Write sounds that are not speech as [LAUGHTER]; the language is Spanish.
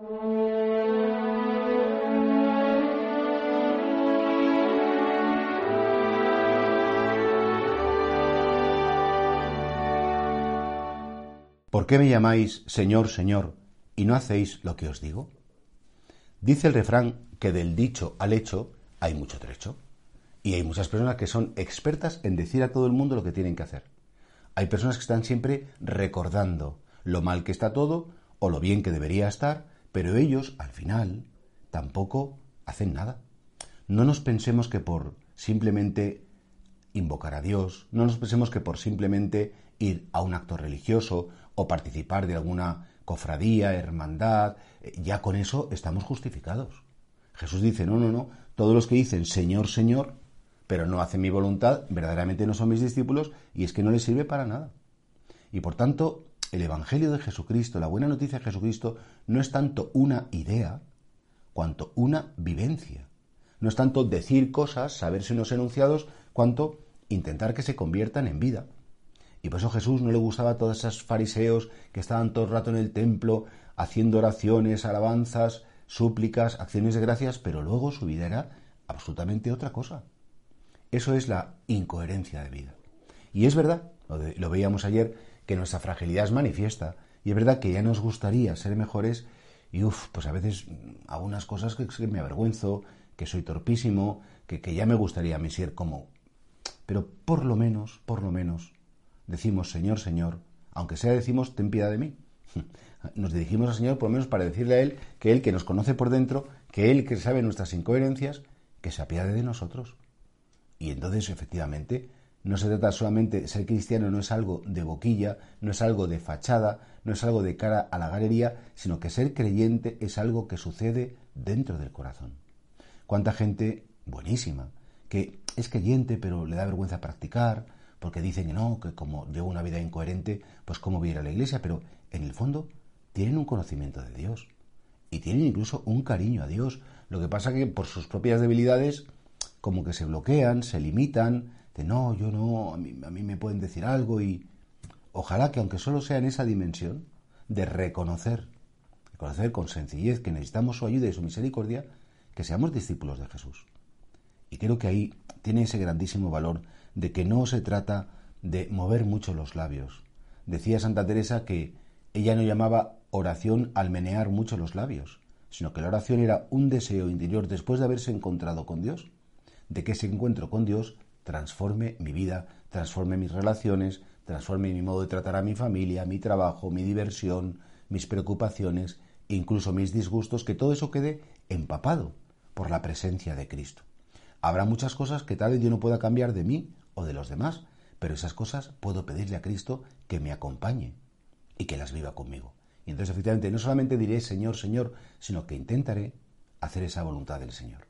¿Por qué me llamáis Señor, Señor, y no hacéis lo que os digo? Dice el refrán que del dicho al hecho hay mucho trecho. Y hay muchas personas que son expertas en decir a todo el mundo lo que tienen que hacer. Hay personas que están siempre recordando lo mal que está todo o lo bien que debería estar, pero ellos, al final, tampoco hacen nada. No nos pensemos que por simplemente invocar a Dios, no nos pensemos que por simplemente ir a un acto religioso o participar de alguna cofradía, hermandad, eh, ya con eso estamos justificados. Jesús dice, no, no, no, todos los que dicen Señor, Señor, pero no hacen mi voluntad, verdaderamente no son mis discípulos y es que no les sirve para nada. Y por tanto, el Evangelio de Jesucristo, la buena noticia de Jesucristo, no es tanto una idea, cuanto una vivencia. No es tanto decir cosas, saberse unos enunciados, cuanto intentar que se conviertan en vida. Y por eso Jesús no le gustaba a todos esos fariseos que estaban todo el rato en el templo haciendo oraciones, alabanzas, súplicas, acciones de gracias, pero luego su vida era absolutamente otra cosa. Eso es la incoherencia de vida. Y es verdad, lo, veíamos ayer, que nuestra fragilidad es manifiesta. Y es verdad que ya nos gustaría ser mejores y uff, pues a veces algunas cosas que, me avergüenzo, que soy torpísimo, que, que ya me gustaría a mí ser como... Pero por lo menos, por lo menos, decimos Señor, Señor, aunque sea decimos ten piedad de mí. [LAUGHS] Nos dirigimos al Señor por lo menos para decirle a Él que Él que nos conoce por dentro, que Él que sabe nuestras incoherencias, que se apiade de nosotros. Y entonces, efectivamente, no se trata solamente, ser cristiano no es algo de boquilla, no es algo de fachada, no es algo de cara a la galería, sino que ser creyente es algo que sucede dentro del corazón. ¿Cuánta gente buenísima, que es creyente pero le da vergüenza practicar, porque dicen que no, que como llevo una vida incoherente, pues cómo voy a ir a la iglesia, pero en el fondo tienen un conocimiento de Dios y tienen incluso un cariño a Dios. Lo que pasa que por sus propias debilidades como que se bloquean, se limitan, de no, yo no, a mí, a mí me pueden decir algo y ojalá que aunque solo sea en esa dimensión de reconocer, reconocer con sencillez que necesitamos su ayuda y su misericordia, que seamos discípulos de Jesús. Y creo que ahí tiene ese grandísimo valor de que no se trata de mover mucho los labios. Decía Santa Teresa que ella no llamaba oración al menear mucho los labios, sino que la oración era un deseo interior después de haberse encontrado con Dios, de que ese encuentro con Dios transforme mi vida, transforme mis relaciones, transforme mi modo de tratar a mi familia, mi trabajo, mi diversión, mis preocupaciones, incluso mis disgustos, que todo eso quede empapado por la presencia de Cristo. Habrá muchas cosas que tal vez yo no pueda cambiar de mí o de los demás, pero esas cosas puedo pedirle a Cristo que me acompañe y que las viva conmigo. Y entonces efectivamente no solamente diré Señor, Señor, sino que intentaré hacer esa voluntad del Señor.